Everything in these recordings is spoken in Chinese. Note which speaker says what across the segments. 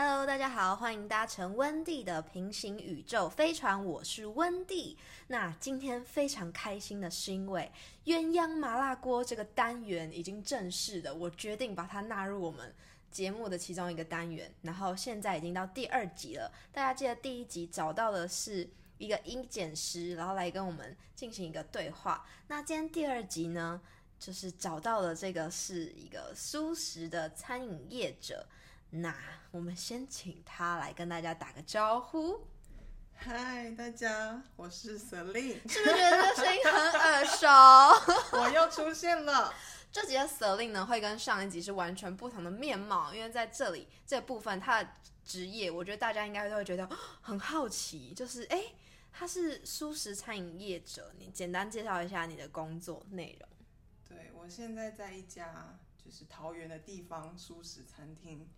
Speaker 1: Hello，大家好，欢迎搭乘温蒂的平行宇宙飞船，我是温蒂。那今天非常开心的是，因为鸳鸯麻辣锅这个单元已经正式的，我决定把它纳入我们节目的其中一个单元。然后现在已经到第二集了，大家记得第一集找到的是一个音检师，然后来跟我们进行一个对话。那今天第二集呢，就是找到了这个是一个素食的餐饮业者。那我们先请他来跟大家打个招呼。
Speaker 2: 嗨，大家，我是 Selin，
Speaker 1: 是不是觉得这声音很耳熟？
Speaker 2: 我又出现了。
Speaker 1: 这集的 Selin 呢，会跟上一集是完全不同的面貌，因为在这里这部分他的职业，我觉得大家应该都会觉得很好奇，就是哎，他是素食餐饮业者，你简单介绍一下你的工作内容。
Speaker 2: 对我现在在一家就是桃园的地方素食餐厅。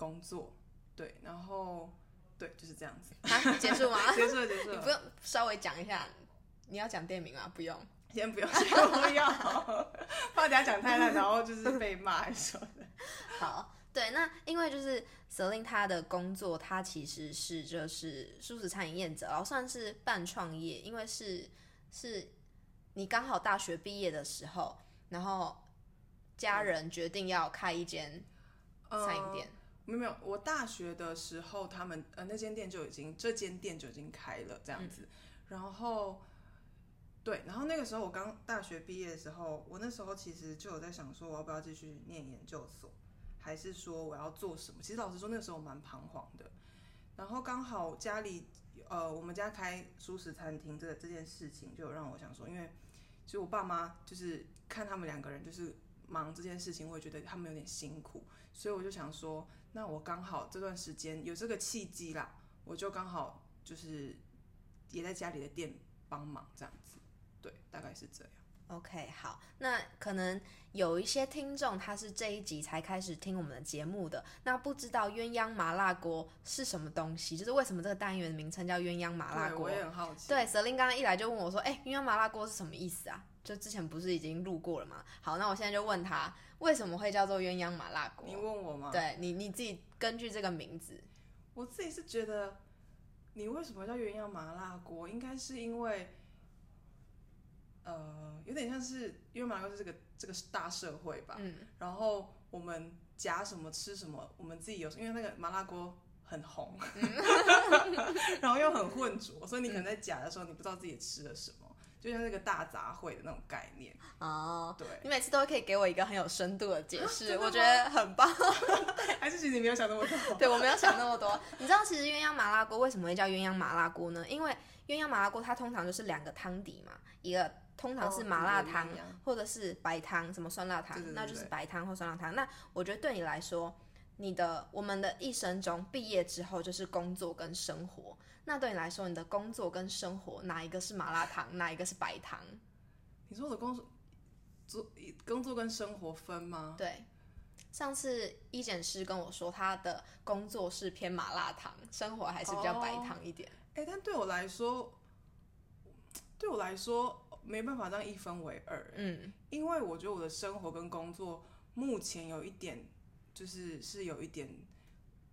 Speaker 2: 工作，对，然后对，就是这样子。
Speaker 1: 结束吗？
Speaker 2: 结束了，结束了。
Speaker 1: 你不用稍微讲一下，你要讲店名吗？不用，
Speaker 2: 先不用，先不要，怕等下讲太烂，然后就是被骂什么的。
Speaker 1: 好，对，那因为就是 Selin 他的工作，他其实是就是素食餐饮业者，然后算是半创业，因为是是你刚好大学毕业的时候，然后家人决定要开一间餐饮店。
Speaker 2: 没有没有，我大学的时候，他们呃那间店就已经这间店就已经开了这样子，然后对，然后那个时候我刚大学毕业的时候，我那时候其实就有在想说，我要不要继续念研究所，还是说我要做什么？其实老实说，那个时候我蛮彷徨的。然后刚好家里呃我们家开素食餐厅这这件事情，就让我想说，因为其实我爸妈就是看他们两个人就是忙这件事情，我也觉得他们有点辛苦，所以我就想说。那我刚好这段时间有这个契机啦，我就刚好就是也在家里的店帮忙这样子，对，大概是这样。
Speaker 1: OK，好，那可能有一些听众他是这一集才开始听我们的节目的，那不知道鸳鸯麻辣锅是什么东西，就是为什么这个单元的名称叫鸳鸯麻辣锅？
Speaker 2: 我也很好奇。
Speaker 1: 对，Selin 刚刚一来就问我说：“哎，鸳鸯麻辣锅是什么意思啊？”就之前不是已经录过了吗？好，那我现在就问他为什么会叫做鸳鸯麻辣锅？
Speaker 2: 你问我吗？
Speaker 1: 对你你自己根据这个名字，
Speaker 2: 我自己是觉得你为什么叫鸳鸯麻辣锅，应该是因为呃有点像是因为麻辣锅是这个这个大社会吧，嗯，然后我们夹什么吃什么，我们自己有因为那个麻辣锅很红，然后又很混浊，所以你可能在夹的时候你不知道自己吃了什么。就像那个大杂烩的那种概念
Speaker 1: 哦，
Speaker 2: 对，
Speaker 1: 你每次都可以给我一个很有深度的解释，我觉得很棒。
Speaker 2: 还是其实你没有想那么多？
Speaker 1: 对我没有想那么多。你知道其实鸳鸯麻辣锅为什么会叫鸳鸯麻辣锅呢？因为鸳鸯麻辣锅它通常就是两个汤底嘛，一个通常是麻辣汤或者是白汤，什么酸辣汤，那就是白汤或酸辣汤。那我觉得对你来说，你的我们的一生中毕业之后就是工作跟生活。那对你来说，你的工作跟生活哪一个是麻辣烫，哪一个是白糖？
Speaker 2: 你说我的工作做工作跟生活分吗？
Speaker 1: 对，上次医检师跟我说，他的工作是偏麻辣烫，生活还是比较白糖一点。
Speaker 2: 哎，但对我来说，对我来说没办法这样一分为二。嗯，因为我觉得我的生活跟工作目前有一点，就是是有一点。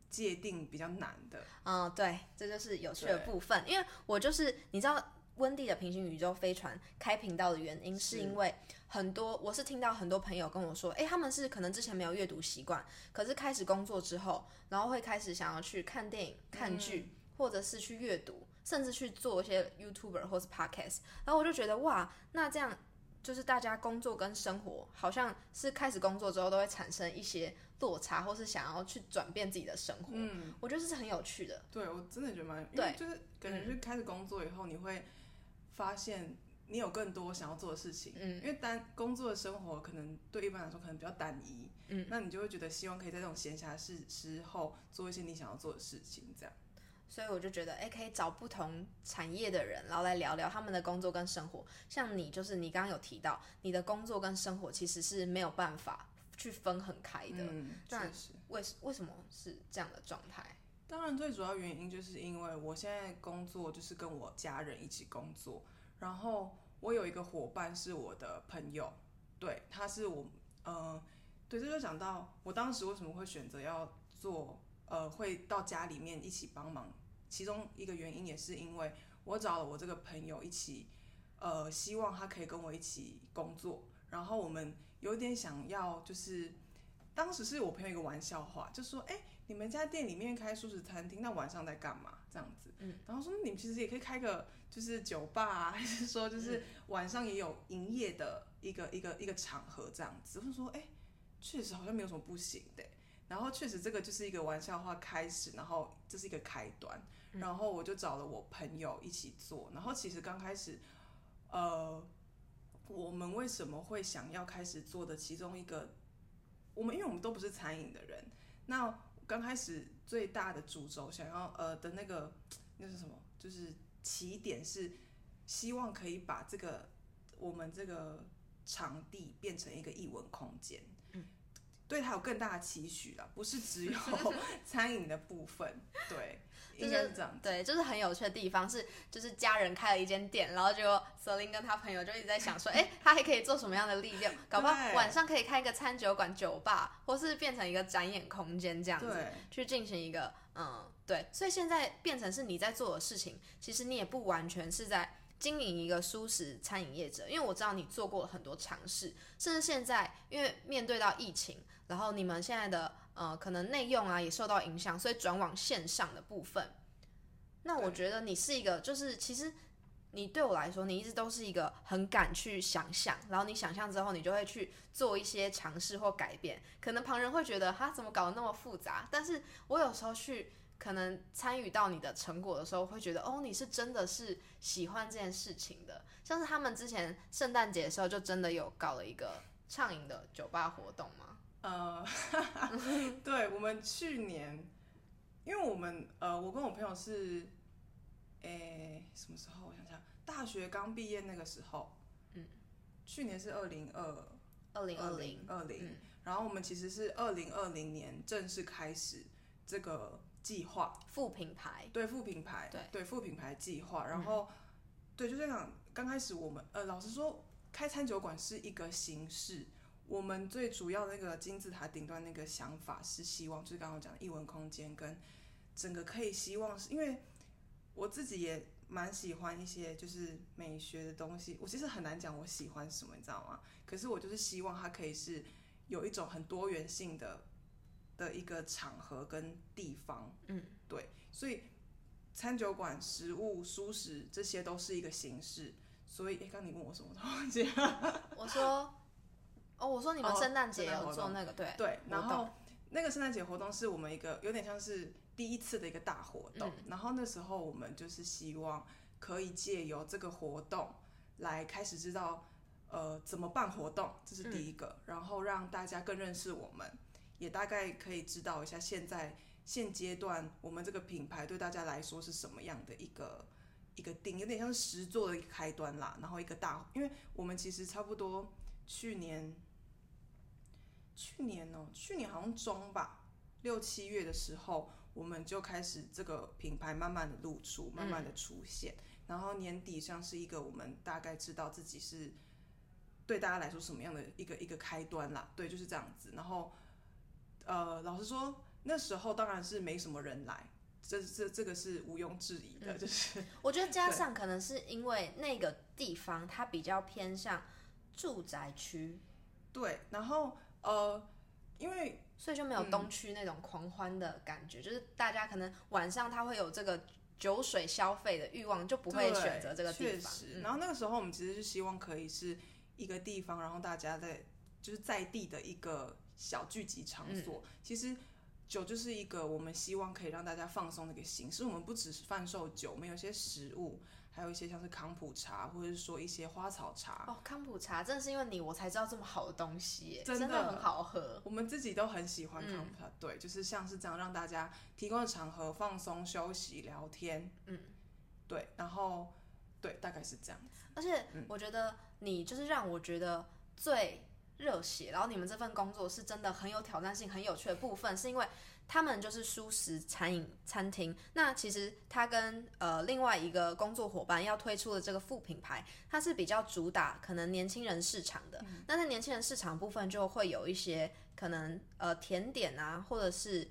Speaker 2: 界定比较难的，
Speaker 1: 嗯，对，这就是有趣的部分。因为我就是你知道，温蒂的平行宇宙飞船开频道的原因，是因为很多我是听到很多朋友跟我说，哎，他们是可能之前没有阅读习惯，可是开始工作之后，然后会开始想要去看电影、看剧，或者是去阅读，甚至去做一些 YouTuber 或是 Podcast。然后我就觉得，哇，那这样就是大家工作跟生活，好像是开始工作之后都会产生一些。落差，或是想要去转变自己的生活，嗯，我觉得这是很有趣的。
Speaker 2: 对我真的觉得蛮，对，就是感觉是开始工作以后，你会发现你有更多想要做的事情，嗯，因为单工作的生活可能对一般来说可能比较单一，嗯，那你就会觉得希望可以在这种闲暇时时候做一些你想要做的事情，这样。
Speaker 1: 所以我就觉得，哎，可以找不同产业的人，然后来聊聊他们的工作跟生活。像你，就是你刚刚有提到，你的工作跟生活其实是没有办法。去分很开的，嗯
Speaker 2: 确实。
Speaker 1: 为为什么是这样的状态？
Speaker 2: 当然，最主要原因就是因为我现在工作就是跟我家人一起工作，然后我有一个伙伴是我的朋友，对，他是我，呃，对，这就讲到我当时为什么会选择要做呃会到家里面一起帮忙，其中一个原因也是因为我找了我这个朋友一起，呃，希望他可以跟我一起工作，然后我们有点想要就是。当时是我朋友一个玩笑话，就说：“哎、你们家店里面开素食餐厅，那晚上在干嘛？”这样子，
Speaker 1: 嗯，
Speaker 2: 然后说你们其实也可以开个就是酒吧啊，还是说就是晚上也有营业的一个一个一个场合这样子。我就说：“哎、确实好像没有什么不行的。”然后确实这个就是一个玩笑话开始，然后这是一个开端，然后我就找了我朋友一起做。然后其实刚开始，呃，我们为什么会想要开始做的其中一个，我们因为我们都不是餐饮的人，那刚开始最大的主轴想要呃的那个那是什么？就是起点是希望可以把这个我们这个场地变成一个艺文空间。对他有更大的期许啦，不是只有 餐饮的部分，对，应该是这样子。
Speaker 1: 对，就是很有趣的地方是，就是家人开了一间店，然后结果瑟琳跟他朋友就一直在想说，哎，他还可以做什么样的利用？搞不好晚上可以开一个餐酒馆、酒吧，或是变成一个展演空间这样子，去进行一个嗯，对。所以现在变成是你在做的事情，其实你也不完全是在经营一个舒适餐饮业者，因为我知道你做过了很多尝试，甚至现在因为面对到疫情，然后你们现在的呃可能内用啊也受到影响，所以转往线上的部分。那我觉得你是一个，就是其实你对我来说，你一直都是一个很敢去想象，然后你想象之后，你就会去做一些尝试或改变。可能旁人会觉得哈怎么搞得那么复杂，但是我有时候去可能参与到你的成果的时候，会觉得哦你是真的是喜欢这件事情的。像是他们之前圣诞节的时候，就真的有搞了一个畅饮的酒吧活动吗？
Speaker 2: 呃，对，我们去年，因为我们呃，我跟我朋友是，诶，什么时候？我想想，大学刚毕业那个时候，
Speaker 1: 嗯，
Speaker 2: 去年是二零二
Speaker 1: 二零二零，
Speaker 2: 二零
Speaker 1: 嗯，
Speaker 2: 然后我们其实是二零二零年正式开始这个计划，
Speaker 1: 副品牌，
Speaker 2: 对副品牌，
Speaker 1: 对
Speaker 2: 对副品牌计划，然后、对，就这样。刚开始我们呃，老实说，开餐酒馆是一个形式。我们最主要的那个金字塔顶端那个想法是希望，就是刚刚讲的艺文空间跟整个可以希望是因为我自己也蛮喜欢一些就是美学的东西，我其实很难讲我喜欢什么，你知道吗？可是我就是希望它可以是有一种很多元性的的一个场合跟地方，
Speaker 1: 嗯，
Speaker 2: 对，所以餐酒馆、食物、舒适这些都是一个形式。所以，哎，刚你问我什么，我忘记了。
Speaker 1: 我说，哦，我说你们
Speaker 2: 哦
Speaker 1: 圣诞节有做那个，对
Speaker 2: 对，然后那个圣诞节活动是我们一个有点像是第一次的一个大活动，
Speaker 1: 嗯
Speaker 2: 然后那时候我们就是希望可以借由这个活动来开始知道呃怎么办活动，这是第一个，然后让大家更认识我们，也大概可以知道一下现在现阶段我们这个品牌对大家来说是什么样的一个。一个定有点像是实做的一个开端啦，然后一个大，因为我们其实差不多去年去年哦、去年好像中吧，六七月的时候，我们就开始这个品牌慢慢的露出，慢慢的出现，然后年底像是一个我们大概知道自己是对大家来说什么样的一个一个开端啦，对，就是这样子。然后呃，老实说，那时候当然是没什么人来，这这这个是毋庸置疑的，就是
Speaker 1: 我觉得加上可能是因为那个地方它比较偏向住宅区，
Speaker 2: 对，然后呃，因为
Speaker 1: 所以就没有东区那种狂欢的感觉，就是大家可能晚上他会有这个酒水消费的欲望，就不会选择这个地方。
Speaker 2: 确实，
Speaker 1: 嗯
Speaker 2: 然后那个时候我们其实是希望可以是一个地方，然后大家在就是在地的一个小聚集场所。
Speaker 1: 嗯
Speaker 2: 其实酒就是一个我们希望可以让大家放松的一个形式。我们不只是贩售酒，我们有些食物，还有一些像是康普茶，或者是说一些花草茶。
Speaker 1: 哦，康普茶真的是因为你我才知道这么好的东西耶，
Speaker 2: 真的
Speaker 1: 的很好喝。
Speaker 2: 我们自己都很喜欢康
Speaker 1: 嗯
Speaker 2: 普茶，对，就是像是这样让大家提供的场合放松、休息、聊天，
Speaker 1: 嗯，
Speaker 2: 对，然后对，大概是这样。
Speaker 1: 而且
Speaker 2: 嗯
Speaker 1: 我觉得你就是让我觉得最热血，然后你们这份工作是真的很有挑战性、很有趣的部分，是因为他们就是舒适餐饮餐厅。那其实他跟呃另外一个工作伙伴要推出的这个副品牌，它是比较主打可能年轻人市场的。那在年轻人市场部分就会有一些可能呃甜点啊，或者是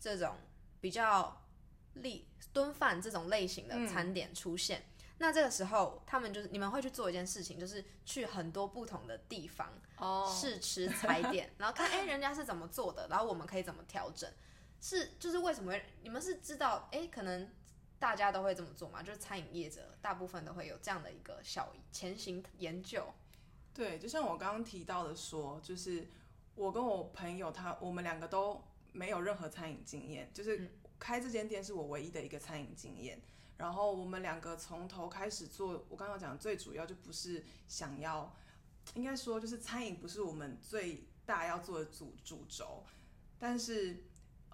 Speaker 1: 这种比较立炖饭这种类型的餐点出现。那这个时候，他们就是你们会去做一件事情，就是去很多不同的地方
Speaker 2: 哦，
Speaker 1: 试吃踩点，然后看哎、人家是怎么做的，然后我们可以怎么调整。是就是为什么你们是知道哎、可能大家都会这么做嘛？就是餐饮业者大部分都会有这样的一个小前行研究。
Speaker 2: 对，就像我刚刚提到的说，就是我跟我朋友他，我们两个都没有任何餐饮经验，就是开这间店是我唯一的一个餐饮经验。然后我们两个从头开始做，我刚刚讲最主要就不是想要，应该说就是餐饮不是我们最大要做的主主轴，但是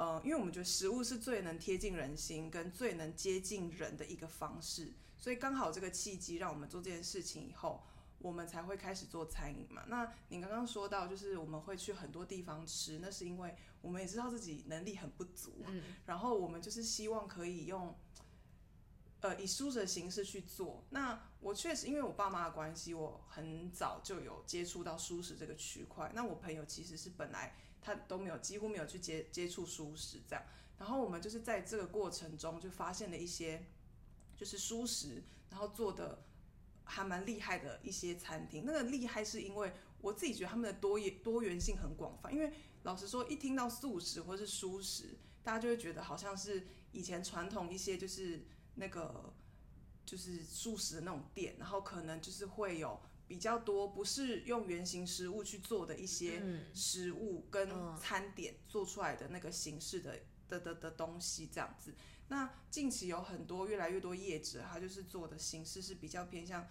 Speaker 2: 呃，因为我们觉得食物是最能贴近人心跟最能接近人的一个方式，所以刚好这个契机让我们做这件事情以后。我们才会开始做餐饮嘛。那你刚刚说到，就是我们会去很多地方吃，那是因为我们也知道自己能力很不足，
Speaker 1: 嗯，
Speaker 2: 然后我们就是希望可以用，呃，以书的形式去做。那我确实因为我爸妈的关系，我很早就有接触到舒适这个区块。那我朋友其实是本来他都没有，几乎没有去接接触素食这样。然后我们就是在这个过程中就发现了一些，就是素食，然后做的还蛮厉害的一些餐厅。那个厉害是因为我自己觉得他们的多元多元性很广泛。因为老实说，一听到素食或是素食，大家就会觉得好像是以前传统一些就是那个就是素食的那种店，然后可能就是会有比较多不是用原型食物去做的一些
Speaker 1: 嗯
Speaker 2: 食物跟
Speaker 1: 嗯
Speaker 2: 餐点做出来的那个形式的的的的东西这样子。那近期有很多越来越多业者，他就是做的形式是比较偏向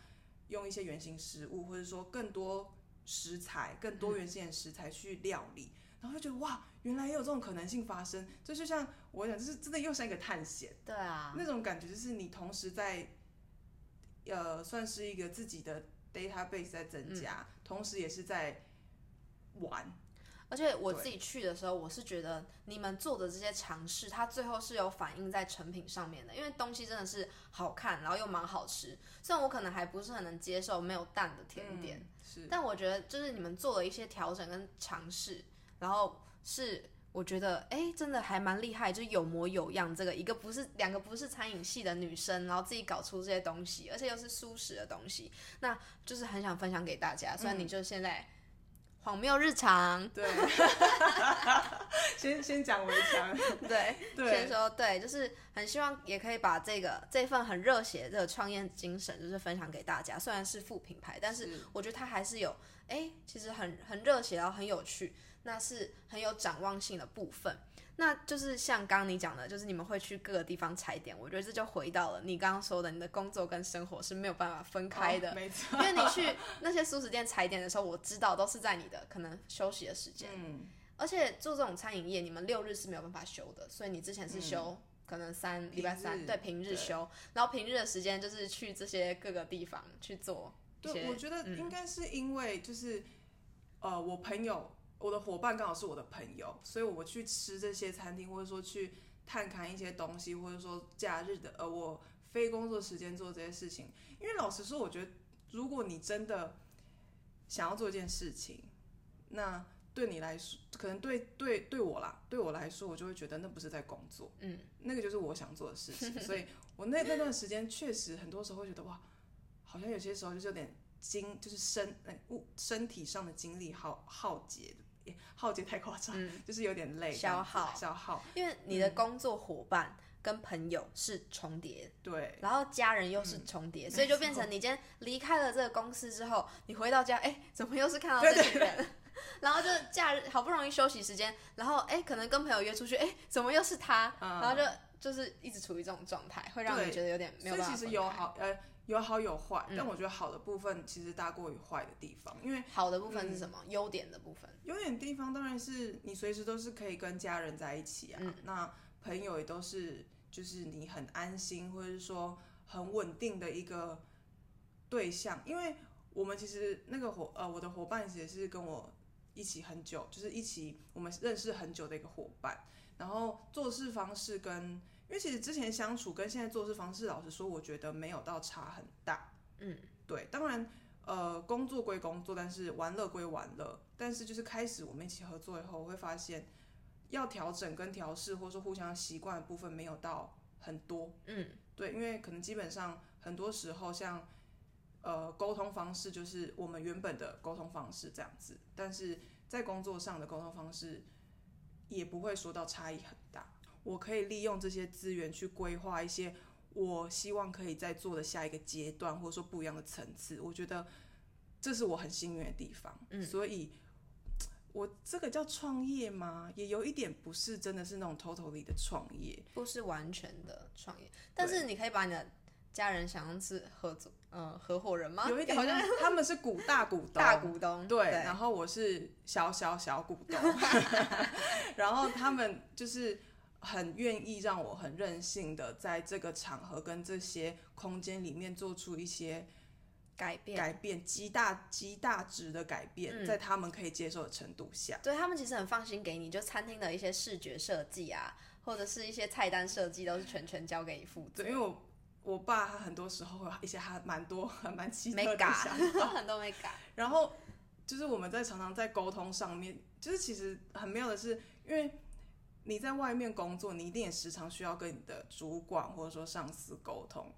Speaker 2: 用一些原型食物，或者说更多食材、更多元性的食材去料理，然后就觉得哇，原来也有这种可能性发生。这就像我讲，就是真的又像一个探险。
Speaker 1: 对啊，
Speaker 2: 那种感觉就是你同时在，呃，算是一个自己的 database 在增加，同时也是在玩。
Speaker 1: 而且我自己去的时候，我是觉得你们做的这些尝试，它最后是有反映在成品上面的，因为东西真的是好看，然后又蛮好吃。虽然我可能还不是很能接受没有蛋的甜点，
Speaker 2: 嗯是
Speaker 1: 但我觉得就是你们做了一些调整跟尝试，然后是我觉得哎、诶真的还蛮厉害，就是有模有样。这个一个不是两个不是餐饮系的女生，然后自己搞出这些东西，而且又是舒适的东西，那就是很想分享给大家。虽然你就现在荒谬日常，
Speaker 2: 对，先先讲围墙，
Speaker 1: 对，
Speaker 2: 对
Speaker 1: 先说对，就是很希望也可以把这个这份很热血的创业精神，就是分享给大家。虽然是副品牌，但是
Speaker 2: 是
Speaker 1: 我觉得它还是有，哎，其实很很热血，然后很有趣，那是很有展望性的部分。那就是像刚刚你讲的，就是你们会去各个地方踩点，我觉得这就回到了你刚刚说的，你的工作跟生活是没有办法分开的。
Speaker 2: 哦没错，
Speaker 1: 因为你去那些素食店踩点的时候，我知道都是在你的可能休息的时间，
Speaker 2: 嗯，
Speaker 1: 而且做这种餐饮业，你们六日是没有办法休的，所以你之前是休、可能三礼拜三对平日休，然后平日的时间就是去这些各个地方去做
Speaker 2: 对，我觉得应该是因为就是，呃，我朋友，我的伙伴刚好是我的朋友，所以我去吃这些餐厅，或者说去探看一些东西，或者说假日的，呃，我非工作时间做这些事情。因为老实说，我觉得如果你真的想要做一件事情，那对你来说，可能对对对我啦，对我来说，我就会觉得那不是在工作，
Speaker 1: 嗯，
Speaker 2: 那个就是我想做的事情。所以我那那段时间确实很多时候会觉得哇，好像有些时候就是有点精，就是身呃物身体上的精力耗耗竭，也耗竭太夸张，就是有点累，
Speaker 1: 嗯消耗
Speaker 2: 消耗，
Speaker 1: 因为你的工作伙伴跟朋友是重叠，
Speaker 2: 对。
Speaker 1: 然后家人又是重叠，所以就变成你今天离开了这个公司之后，你回到家，哎，怎么又是看到这些人？然后就假日好不容易休息时间，然后哎，可能跟朋友约出去，哎，怎么又是他？然后就就是一直处于这种状态，会让你
Speaker 2: 对
Speaker 1: 觉得有点没有办法
Speaker 2: 所以其实有好呃有好有坏，
Speaker 1: 嗯。
Speaker 2: 但我觉得好的部分其实大过于坏的地方，因为
Speaker 1: 好的部分是什么？优点的部分，
Speaker 2: 优点地方当然是你随时都是可以跟家人在一起啊，
Speaker 1: 嗯
Speaker 2: 那朋友也都是就是你很安心或者是说很稳定的一个对象，因为我们其实那个伙呃我的伙伴也是跟我一起很久，就是一起我们认识很久的一个伙伴，然后做事方式跟因为其实之前相处跟现在做事方式，老实说我觉得没有到差很大，
Speaker 1: 嗯，
Speaker 2: 对，当然。呃，工作归工作，但是玩乐归玩乐。但是就是开始我们一起合作以后，我会发现要调整跟调试，或者说互相习惯的部分没有到很多。
Speaker 1: 嗯，
Speaker 2: 对，因为可能基本上很多时候像呃沟通方式就是我们原本的沟通方式这样子，但是在工作上的沟通方式也不会说到差异很大。我可以利用这些资源去规划一些我希望可以在做的下一个阶段，或者说不一样的层次。我觉得这是我很幸运的地方。
Speaker 1: 嗯
Speaker 2: 所以我这个叫创业吗？也有一点不是真的是那种 totally 的创业。
Speaker 1: 不是完全的创业，但是你可以把你的家人想象是合作，呃，合伙人吗？
Speaker 2: 有一点
Speaker 1: 好像
Speaker 2: 像他们是股大股 东，
Speaker 1: 大股东，
Speaker 2: 对，然后我是小小小股东 然后他们就是很愿意让我很任性的在这个场合跟这些空间里面做出一些
Speaker 1: 改变。
Speaker 2: 改变，极大极大值的改变，
Speaker 1: 嗯
Speaker 2: 在他们可以接受的程度下。
Speaker 1: 对他们其实很放心给你，就餐厅的一些视觉设计啊，或者是一些菜单设计，都是全权交给你负责
Speaker 2: 对，。因为我我爸他很多时候会有一些还蛮多还 蛮奇特的想法，
Speaker 1: 很多没改。
Speaker 2: 然后就是我们在常常在沟通上面，就是其实很妙的是，因为你在外面工作，你一定也时常需要跟你的主管或者说上司沟通。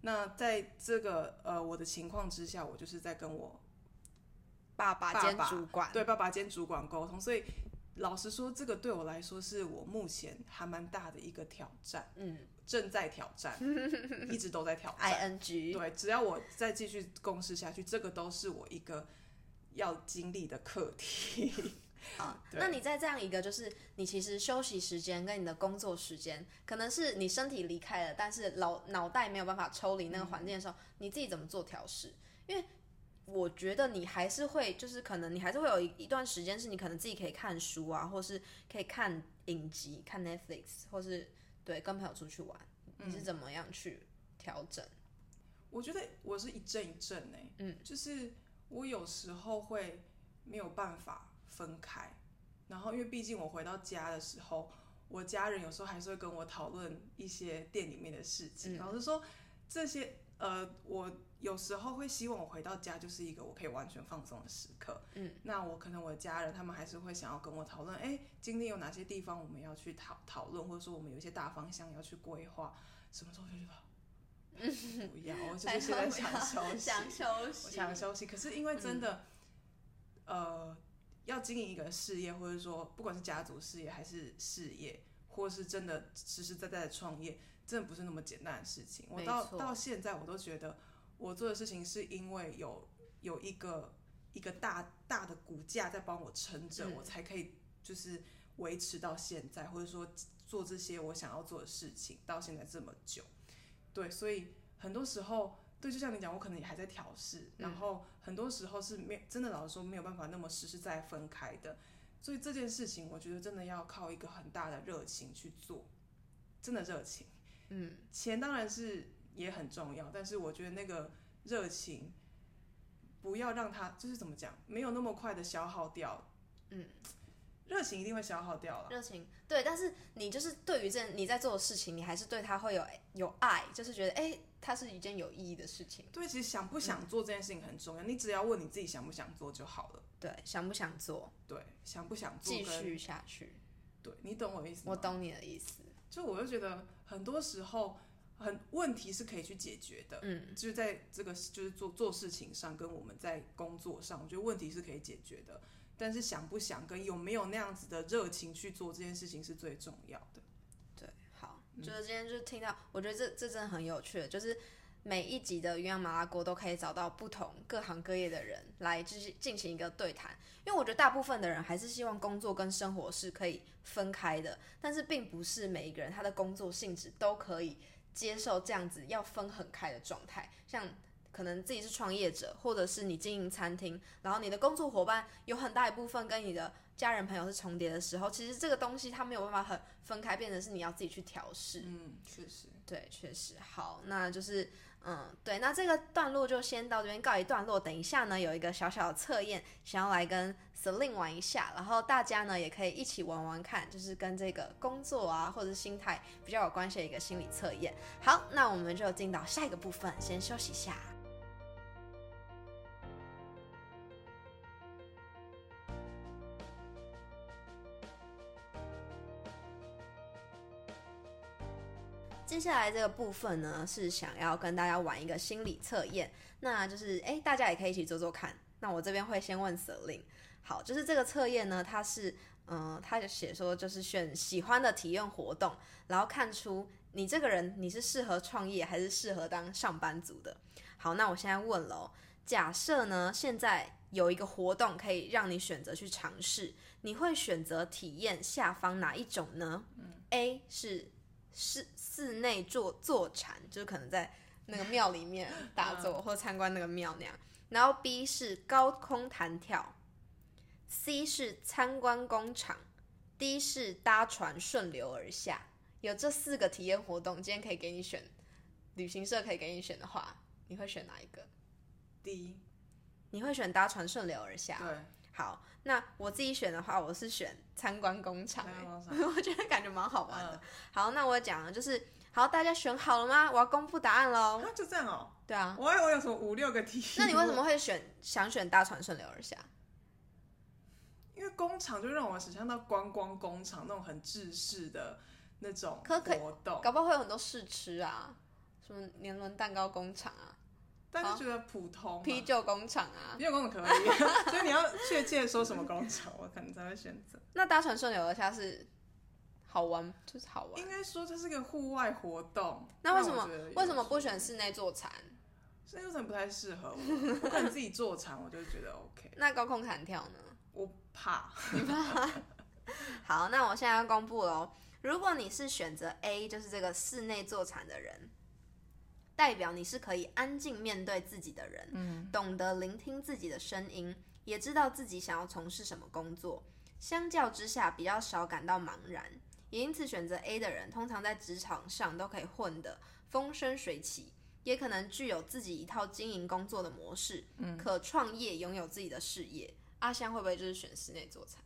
Speaker 2: 那在这个呃我的情况之下，我就是在跟我
Speaker 1: 爸爸兼
Speaker 2: 爸爸
Speaker 1: 主管，
Speaker 2: 对爸爸兼主管沟通，所以老实说，这个对我来说是我目前还蛮大的一个挑战，
Speaker 1: 嗯
Speaker 2: 正在挑战，一直都在挑战
Speaker 1: ，I
Speaker 2: 战。
Speaker 1: N G，
Speaker 2: 对，只要我再继续共事下去，这个都是我一个要经历的课题。
Speaker 1: 好，
Speaker 2: 对
Speaker 1: 那你在这样一个就是你其实休息时间跟你的工作时间，可能是你身体离开了，但是脑脑袋没有办法抽离那个环境的时候，你自己怎么做调试？因为我觉得你还是会，就是可能你还是会有一一段时间是你可能自己可以看书啊，或是可以看影集、看 Netflix，或是对跟朋友出去玩，你是怎么样去调整？
Speaker 2: 我觉得我是一阵一阵呢、
Speaker 1: 嗯，
Speaker 2: 就是我有时候会没有办法分开，然后因为毕竟我回到家的时候，我家人有时候还是会跟我讨论一些店里面的事情，
Speaker 1: 嗯。
Speaker 2: 老实说这些呃，我有时候会希望我回到家就是一个我可以完全放松的时刻，
Speaker 1: 嗯，
Speaker 2: 那我可能我的家人他们还是会想要跟我讨论，哎，今天有哪些地方我们要去讨讨论，或者说我们有一些大方向要去规划，什么时候就觉得。不要，我就是现在想休息，
Speaker 1: 想休
Speaker 2: 我
Speaker 1: 息，
Speaker 2: 想休息。可是因为真的，呃，要经营一个事业，或者说不管是家族事业还是事业，或是真的实实在在的创业，真的不是那么简单的事情。我到到现在，我都觉得我做的事情是因为有有一个一个大大的骨架在帮我撑着，
Speaker 1: 嗯
Speaker 2: 我才可以就是维持到现在，或者说做这些我想要做的事情，到现在这么久。对，所以很多时候，对，就像你讲，我可能也还在调试，然后很多时候是没有真的，老实说没有办法那么实实在在分开的。所以这件事情，我觉得真的要靠一个很大的热情去做，真的热情。
Speaker 1: 嗯，
Speaker 2: 钱当然是也很重要，但是我觉得那个热情不要让它就是怎么讲，没有那么快的消耗掉。
Speaker 1: 嗯，
Speaker 2: 热情一定会消耗掉了。
Speaker 1: 热情对，但是你就是对于这你在做的事情，你还是对他会有有爱，就是觉得哎，它是一件有意义的事情。
Speaker 2: 对，其实想不想做这件事情很重要，你只要问你自己想不想做就好了。
Speaker 1: 对，想不想做，
Speaker 2: 对，想不想做
Speaker 1: 继续下去。
Speaker 2: 对你懂我的意思吗？
Speaker 1: 我懂你的意思。
Speaker 2: 就我就觉得很多时候很问题是可以去解决的，
Speaker 1: 嗯，
Speaker 2: 就是在这个就是做做事情上跟我们在工作上，我觉得问题是可以解决的。但是想不想跟有没有那样子的热情去做这件事情是最重要的。
Speaker 1: 对，好，就是今天就听到，我觉得这这真的很有趣，就是每一集的鸳鸯麻辣锅都可以找到不同各行各业的人来就是进行一个对谈，因为我觉得大部分的人还是希望工作跟生活是可以分开的，但是并不是每一个人他的工作性质都可以接受这样子要分很开的状态，像。可能自己是创业者，或者是你经营餐厅，然后你的工作伙伴有很大一部分跟你的家人朋友是重叠的时候，其实这个东西它没有办法很分开，变成是你要自己去调试。
Speaker 2: 嗯，确实。
Speaker 1: 对，确实好，那就是嗯，对，那这个段落就先到这边告一段落。等一下呢，有一个小小的测验，想要来跟 Celine 玩一下，然后大家呢也可以一起玩玩看，就是跟这个工作啊或者是心态比较有关系的一个心理测验。好，那我们就进到下一个部分，先休息一下。接下来这个部分呢，是想要跟大家玩一个心理测验，那就是哎，大家也可以一起做做看。那我这边会先问 Selin，好，就是这个测验呢，它是嗯，它就写说就是选喜欢的体验活动，然后看出你这个人你是适合创业还是适合当上班族的。好，那我现在问了，假设呢，现在有一个活动可以让你选择去尝试，你会选择体验下方哪一种呢？嗯，A 是室室内坐坐禅，就是可能在那个庙里面 打坐或参观那个庙那样。然后 B 是高空弹跳，C 是参观工厂，D 是搭船顺流而下。有这四个体验活动，今天可以给你选，旅行社可以给你选的话。你会选哪一个？
Speaker 2: 第一，
Speaker 1: 你会选搭船顺流而下。
Speaker 2: 对，
Speaker 1: 好，那我自己选的话，我是选参观工厂。我觉得感觉蛮好玩的。好，那我讲了，就是好，大家选好了吗？我要公布答案喽。
Speaker 2: 就这样哦。
Speaker 1: 对啊。
Speaker 2: 我我有什么五六个题？
Speaker 1: 那你为什么会选想选大船顺流而下？
Speaker 2: 因为工厂就让我想象到观光工厂那种很制式的那种活动，
Speaker 1: 搞不好会有很多试吃啊，什么年轮蛋糕工厂啊。
Speaker 2: 但是觉得普通
Speaker 1: 啤酒工厂啊，
Speaker 2: 啤酒工厂可以，所以你要确切说什么工厂，我可能才会选择。
Speaker 1: 那搭船顺流而下是好玩，就是好玩。
Speaker 2: 应该说这是个户外活动。
Speaker 1: 那为什么为什么不选室内坐禅？
Speaker 2: 室内坐船不太适合我，我可能自己坐船，我就觉得 OK。
Speaker 1: 那高空弹跳呢？
Speaker 2: 我怕，
Speaker 1: 你怕？好，那我现在要公布喽。如果你是选择 A，就是这个室内坐禅的人。代表你是可以安静面对自己的人，嗯，懂得聆听自己的声音，也知道自己想要从事什么工作。相较之下，比较少感到茫然，也因此选择 A 的人，通常在职场上都可以混得风生水起，也可能具有自己一套经营工作的模式，嗯，可创业，拥有自己的事业。阿香会不会就是选室内做菜？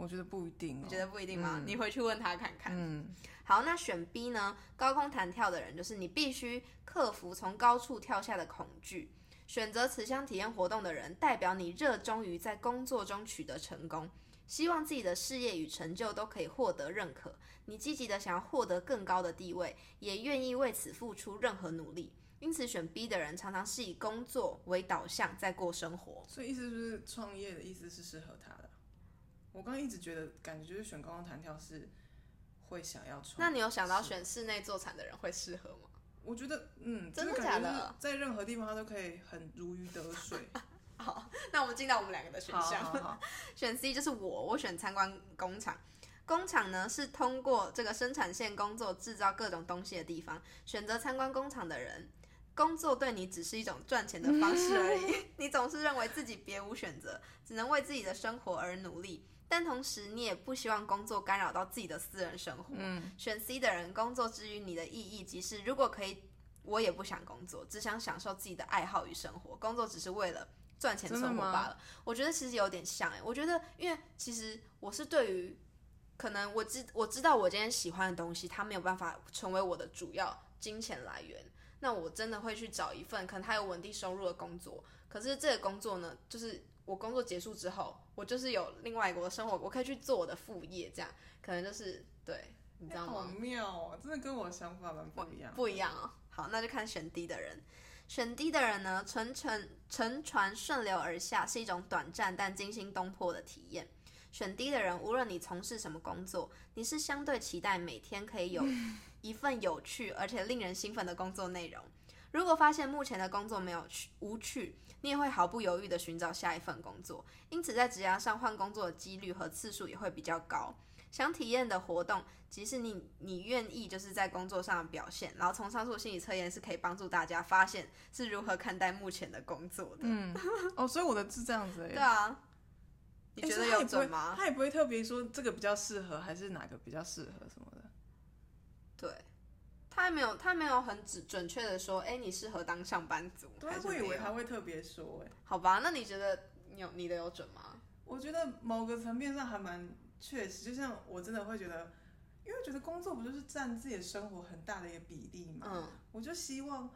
Speaker 2: 我觉得不一定，
Speaker 1: 你觉得不一定吗？你回去问他看看。嗯。好，那选 B 呢？高空弹跳的人就是你必须克服从高处跳下的恐惧。选择此项体验活动的人，代表你热衷于在工作中取得成功，希望自己的事业与成就都可以获得认可。你积极的想要获得更高的地位，也愿意为此付出任何努力。因此，选 B 的人常常是以工作为导向在过生活。
Speaker 2: 所以意思就是创业的意思是适合他的。我刚刚一直觉得感觉就是选高空弹跳是。会想要穿？
Speaker 1: 那你有想到选室内坐产的人会适合吗？
Speaker 2: 我觉得，嗯，
Speaker 1: 真的假的？
Speaker 2: 在任何地方他都可以很如鱼得水。
Speaker 1: 好，那我们进到我们两个的选项。选 C 就是我，我选参观工厂。工厂呢是通过这个生产线工作制造各种东西的地方。选择参观工厂的人，工作对你只是一种赚钱的方式而已。你总是认为自己别无选择，只能为自己的生活而努力。但同时，你也不希望工作干扰到自己的私人生活。嗯，选 C 的人，工作之于你的意义即是，如果可以，我也不想工作，只想享受自己的爱好与生活。工作只是为了赚钱生活罢了。我觉得其实有点像哎，我觉得因为其实我是对于，可能我知我知道我今天喜欢的东西，它没有办法成为我的主要金钱来源，那我真的会去找一份可能它有稳定收入的工作。可是这个工作呢，就是我工作结束之后。我就是有另外一个生活，我可以去做我的副业，这样可能就是对，你知道吗？
Speaker 2: 好妙哦，真的跟我想法蛮不一样。
Speaker 1: 不一样哦。好，那就看选 D 的人。选 D 的人呢，乘乘乘船顺流而下是一种短暂但惊心动魄的体验。选 D 的人，无论你从事什么工作，你是相对期待每天可以有 一份有趣而且令人兴奋的工作内容。如果发现目前的工作没有趣无趣，你也会毫不犹豫地寻找下一份工作，因此在职涯上换工作的几率和次数也会比较高。想体验的活动，即使你你愿意就是在工作上的表现，然后从上述心理测验是可以帮助大家发现是如何看待目前的工作的。
Speaker 2: 嗯，哦，所以我的是这样子。
Speaker 1: 对啊，你觉得有准吗？
Speaker 2: 他也不会特别说这个比较适合，还是哪个比较适合什么的。
Speaker 1: 对。他还没有，他没有很准准确的说，哎，你适合当上班族。
Speaker 2: 对，会以为他会特别说，哎，
Speaker 1: 好吧，那你觉得你有你的有准吗？
Speaker 2: 我觉得某个层面上还蛮确实，就像我真的会觉得，因为觉得工作不就是占自己的生活很大的一个比例嘛，嗯，我就希望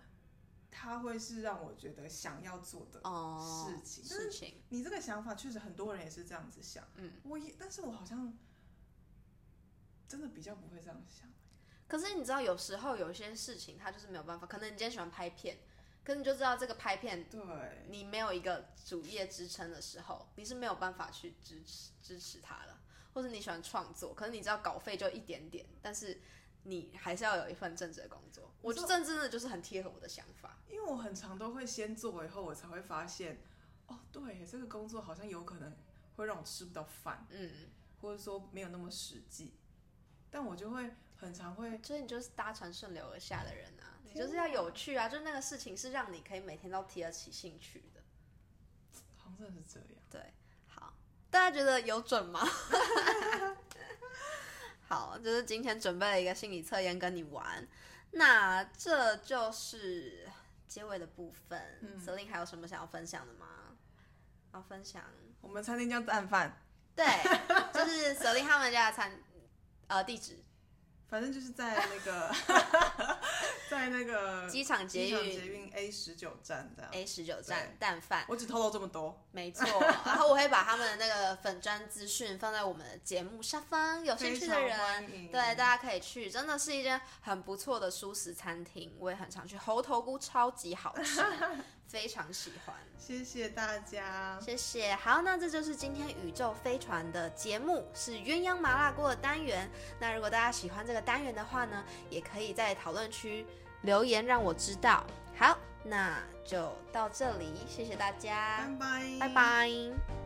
Speaker 2: 他会是让我觉得想要做的事情。
Speaker 1: 事情，
Speaker 2: 你这个想法确实很多人也是这样子想，嗯，我也，但是我好像真的比较不会这样想。
Speaker 1: 可是你知道，有时候有些事情它就是没有办法，可能你今天喜欢拍片，可是你就知道这个拍片
Speaker 2: 对，
Speaker 1: 你没有一个主业支撑的时候，你是没有办法去支持支持它的。或者你喜欢创作，可是你知道稿费就一点点，但是你还是要有一份正职的工作。我正真的就是很贴合我的想法。
Speaker 2: 因为我很常都会先做，以后我才会发现，哦，对，这个工作好像有可能会让我吃不到饭，
Speaker 1: 嗯，
Speaker 2: 或者说没有那么实际，但我就会很常会，
Speaker 1: 所以你就是搭船顺流而下的人啊，你就是要有趣啊，就是那个事情是让你可以每天都提得起兴趣的。
Speaker 2: 好像真的是这样。
Speaker 1: 对，好，大家觉得有准吗？好，就是今天准备了一个心理测验跟你玩，那这就是结尾的部分。
Speaker 2: 嗯
Speaker 1: 泽令还有什么想要分享的吗？要分享？
Speaker 2: 我们餐厅叫蛋饭，
Speaker 1: 对，就是泽令他们家的餐，呃，地址
Speaker 2: 反正就是在那个 在那个
Speaker 1: 机场捷运。
Speaker 2: 捷运 A 十九站这样。
Speaker 1: A 十九站蛋饭。
Speaker 2: 我只透露这么多，
Speaker 1: 没错，然后我会把他们的那个粉砖资讯放在我们的节目下方，有兴趣的人，对大家可以去，真的是一间很不错的素食餐厅，我也很常去，猴头菇超级好吃，非常喜欢。
Speaker 2: 谢谢大家。
Speaker 1: 谢谢，好，那这就是今天宇宙飞船的节目，是鸳鸯麻辣锅的单元。那如果大家喜欢这个单元的话呢，也可以在讨论区留言让我知道。好，那就到这里，谢谢大家，
Speaker 2: 拜拜，
Speaker 1: 拜拜